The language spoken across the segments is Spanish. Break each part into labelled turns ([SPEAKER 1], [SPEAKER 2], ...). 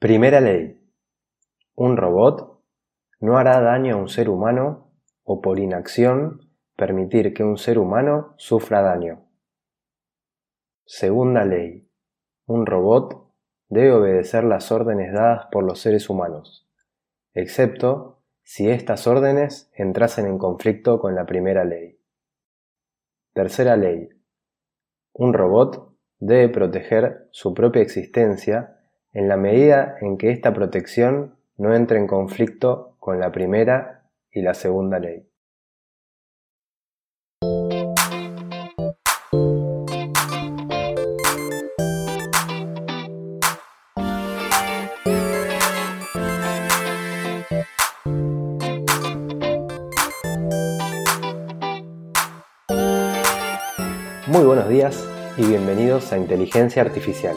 [SPEAKER 1] Primera ley. Un robot no hará daño a un ser humano o por inacción permitir que un ser humano sufra daño. Segunda ley. Un robot debe obedecer las órdenes dadas por los seres humanos, excepto si estas órdenes entrasen en conflicto con la primera ley. Tercera ley. Un robot debe proteger su propia existencia en la medida en que esta protección no entre en conflicto con la primera y la segunda ley. Muy buenos días y bienvenidos a Inteligencia Artificial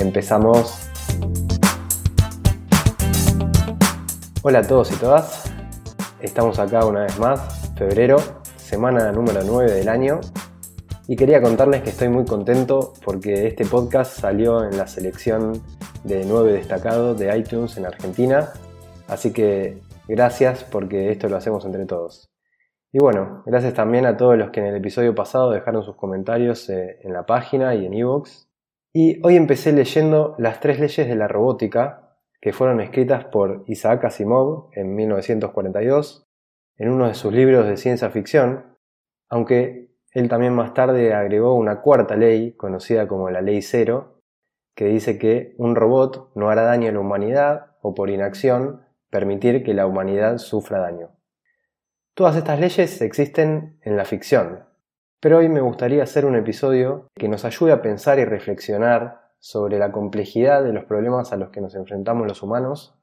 [SPEAKER 1] Empezamos. Hola a todos y todas. Estamos acá una vez más, febrero, semana número 9 del año. Y quería contarles que estoy muy contento porque este podcast salió en la selección de 9 destacados de iTunes en Argentina. Así que gracias porque esto lo hacemos entre todos. Y bueno, gracias también a todos los que en el episodio pasado dejaron sus comentarios eh, en la página y en ebooks. Y hoy empecé leyendo Las tres leyes de la robótica, que fueron escritas por Isaac Asimov en 1942, en uno de sus libros de ciencia ficción, aunque él también más tarde agregó una cuarta ley, conocida como la ley cero, que dice que un robot no hará daño a la humanidad o por inacción permitir que la humanidad sufra daño. Todas estas leyes existen en la ficción, pero hoy me gustaría hacer un episodio que nos ayude a pensar y reflexionar sobre la complejidad de los problemas a los que nos enfrentamos los humanos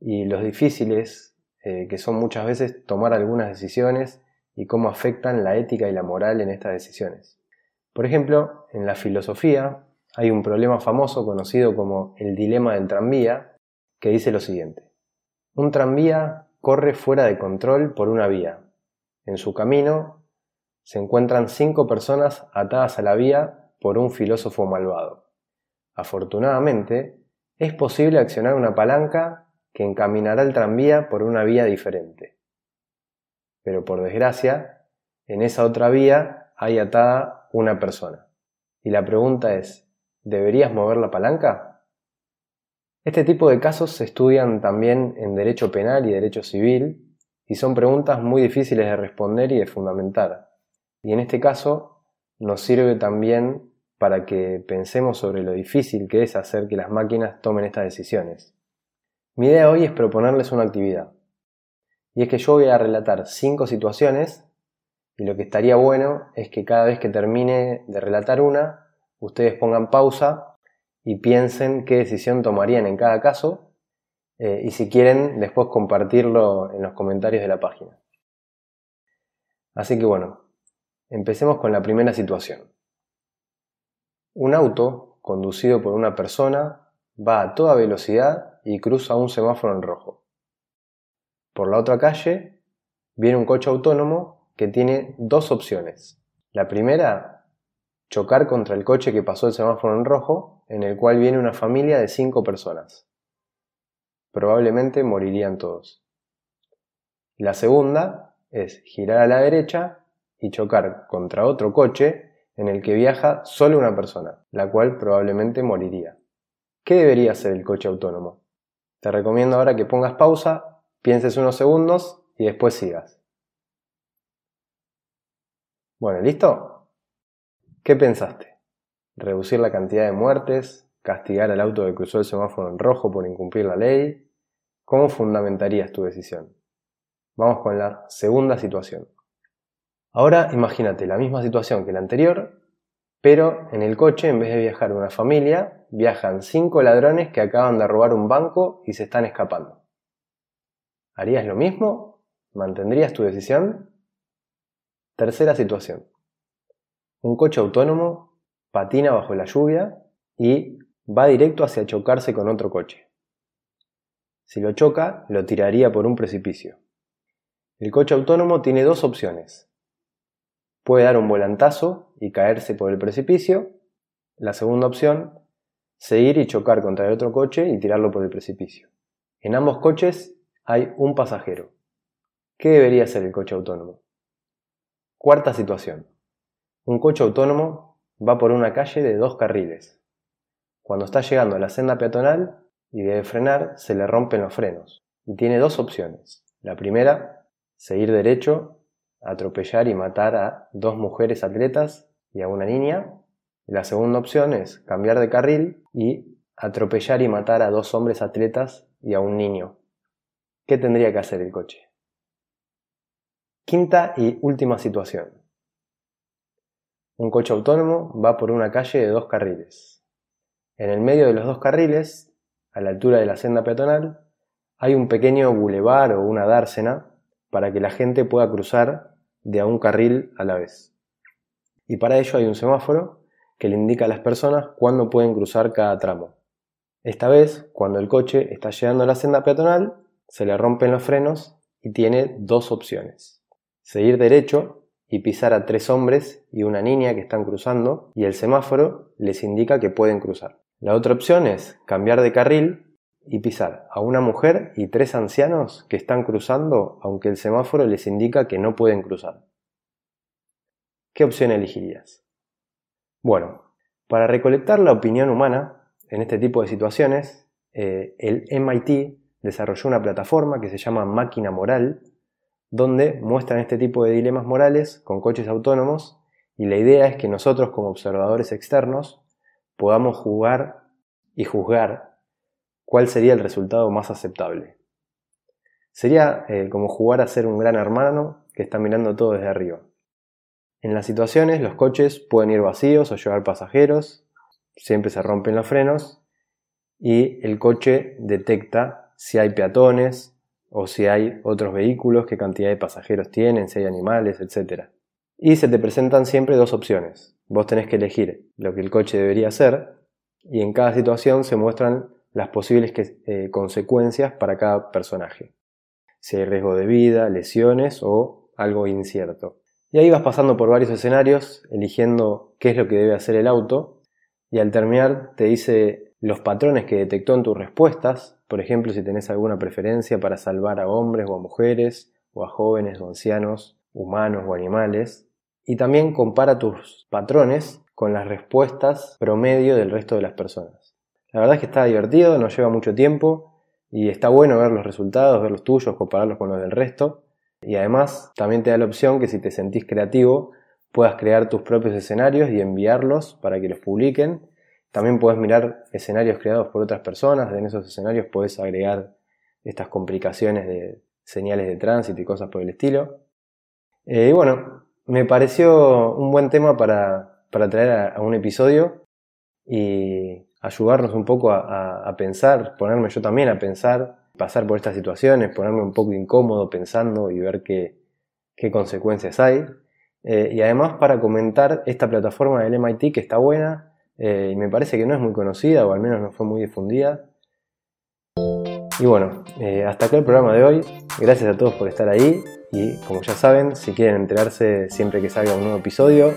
[SPEAKER 1] y los difíciles eh, que son muchas veces tomar algunas decisiones y cómo afectan la ética y la moral en estas decisiones. Por ejemplo, en la filosofía hay un problema famoso conocido como el dilema del tranvía que dice lo siguiente. Un tranvía corre fuera de control por una vía. En su camino se encuentran cinco personas atadas a la vía por un filósofo malvado. Afortunadamente, es posible accionar una palanca que encaminará el tranvía por una vía diferente. Pero por desgracia, en esa otra vía hay atada una persona. Y la pregunta es, ¿deberías mover la palanca? Este tipo de casos se estudian también en derecho penal y derecho civil y son preguntas muy difíciles de responder y de fundamentar, y en este caso nos sirve también para que pensemos sobre lo difícil que es hacer que las máquinas tomen estas decisiones. Mi idea hoy es proponerles una actividad. Y es que yo voy a relatar cinco situaciones y lo que estaría bueno es que cada vez que termine de relatar una, ustedes pongan pausa y piensen qué decisión tomarían en cada caso eh, y si quieren después compartirlo en los comentarios de la página. Así que bueno, Empecemos con la primera situación. Un auto, conducido por una persona, va a toda velocidad y cruza un semáforo en rojo. Por la otra calle viene un coche autónomo que tiene dos opciones. La primera, chocar contra el coche que pasó el semáforo en rojo, en el cual viene una familia de cinco personas. Probablemente morirían todos. La segunda es girar a la derecha y chocar contra otro coche en el que viaja solo una persona, la cual probablemente moriría. ¿Qué debería hacer el coche autónomo? Te recomiendo ahora que pongas pausa, pienses unos segundos y después sigas. Bueno, ¿listo? ¿Qué pensaste? ¿Reducir la cantidad de muertes? ¿Castigar al auto que cruzó el semáforo en rojo por incumplir la ley? ¿Cómo fundamentarías tu decisión? Vamos con la segunda situación. Ahora imagínate la misma situación que la anterior, Pero en el coche, en vez de viajar una familia, viajan cinco ladrones que acaban de robar un banco y se están escapando. ¿Harías lo mismo? ¿Mantendrías tu decisión? Tercera situación. Un coche autónomo patina bajo la lluvia y va directo hacia chocarse con otro coche. Si lo choca, lo tiraría por un precipicio. El coche autónomo tiene dos opciones. Puede dar un volantazo y caerse por el precipicio. La segunda opción, seguir y chocar contra el otro coche y tirarlo por el precipicio. En ambos coches hay un pasajero. ¿Qué debería hacer el coche autónomo? Cuarta situación. Un coche autónomo va por una calle de dos carriles. Cuando está llegando a la senda peatonal y debe frenar, se le rompen los frenos. Y tiene dos opciones. La primera, seguir derecho atropellar y matar a dos mujeres atletas y a una niña. La segunda opción es cambiar de carril y atropellar y matar a dos hombres atletas y a un niño. ¿Qué tendría que hacer el coche? Quinta y última situación. Un coche autónomo va por una calle de dos carriles. En el medio de los dos carriles, a la altura de la senda peatonal, hay un pequeño bulevar o una dársena para que la gente pueda cruzar de un carril a la vez. Y para ello hay un semáforo que le indica a las personas cuándo pueden cruzar cada tramo. Esta vez, cuando el coche está llegando a la senda peatonal, se le rompen los frenos y tiene dos opciones. Seguir derecho y pisar a tres hombres y una niña que están cruzando y el semáforo les indica que pueden cruzar. La otra opción es cambiar de carril y pisar a una mujer y tres ancianos que están cruzando aunque el semáforo les indica que no pueden cruzar. ¿Qué opción elegirías? Bueno, para recolectar la opinión humana en este tipo de situaciones, eh, el MIT desarrolló una plataforma que se llama Máquina Moral, donde muestran este tipo de dilemas morales con coches autónomos y la idea es que nosotros como observadores externos podamos jugar y juzgar cuál sería el resultado más aceptable. Sería eh, como jugar a ser un gran hermano que está mirando todo desde arriba. En las situaciones los coches pueden ir vacíos o llevar pasajeros, siempre se rompen los frenos y el coche detecta si hay peatones o si hay otros vehículos, qué cantidad de pasajeros tienen, si hay animales, etc. Y se te presentan siempre dos opciones. Vos tenés que elegir lo que el coche debería hacer y en cada situación se muestran las posibles eh, consecuencias para cada personaje. Si hay riesgo de vida, lesiones o algo incierto. Y ahí vas pasando por varios escenarios, eligiendo qué es lo que debe hacer el auto, y al terminar te dice los patrones que detectó en tus respuestas, por ejemplo si tenés alguna preferencia para salvar a hombres o a mujeres, o a jóvenes o ancianos, humanos o animales, y también compara tus patrones con las respuestas promedio del resto de las personas. La verdad es que está divertido, no lleva mucho tiempo y está bueno ver los resultados, ver los tuyos, compararlos con los del resto. Y además también te da la opción que si te sentís creativo puedas crear tus propios escenarios y enviarlos para que los publiquen. También puedes mirar escenarios creados por otras personas, en esos escenarios puedes agregar estas complicaciones de señales de tránsito y cosas por el estilo. Eh, y bueno, me pareció un buen tema para, traer a un episodio y ayudarnos un poco a, pensar, ponerme yo también a pensar, pasar por estas situaciones, ponerme un poco incómodo pensando y ver qué, qué consecuencias hay. Eh, y además para comentar esta plataforma del MIT que está buena eh, y me parece que no es muy conocida o al menos no fue muy difundida. Y bueno, eh, hasta acá el programa de hoy. Gracias a todos por estar ahí y como ya saben, si quieren enterarse siempre que salga un nuevo episodio,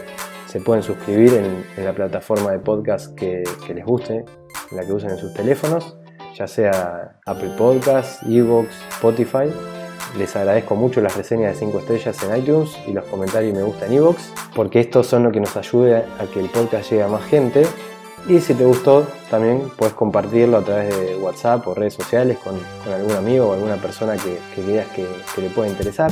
[SPEAKER 1] se pueden suscribir en, la plataforma de podcast que, les guste, la que usen en sus teléfonos, ya sea Apple Podcasts, Evox, Spotify. Les agradezco mucho las reseñas de 5 estrellas en iTunes y los comentarios y me gusta en Evox, porque estos son lo que nos ayuda a que el podcast llegue a más gente. Y si te gustó, también puedes compartirlo a través de WhatsApp o redes sociales con, algún amigo o alguna persona que, veas que, que le pueda interesar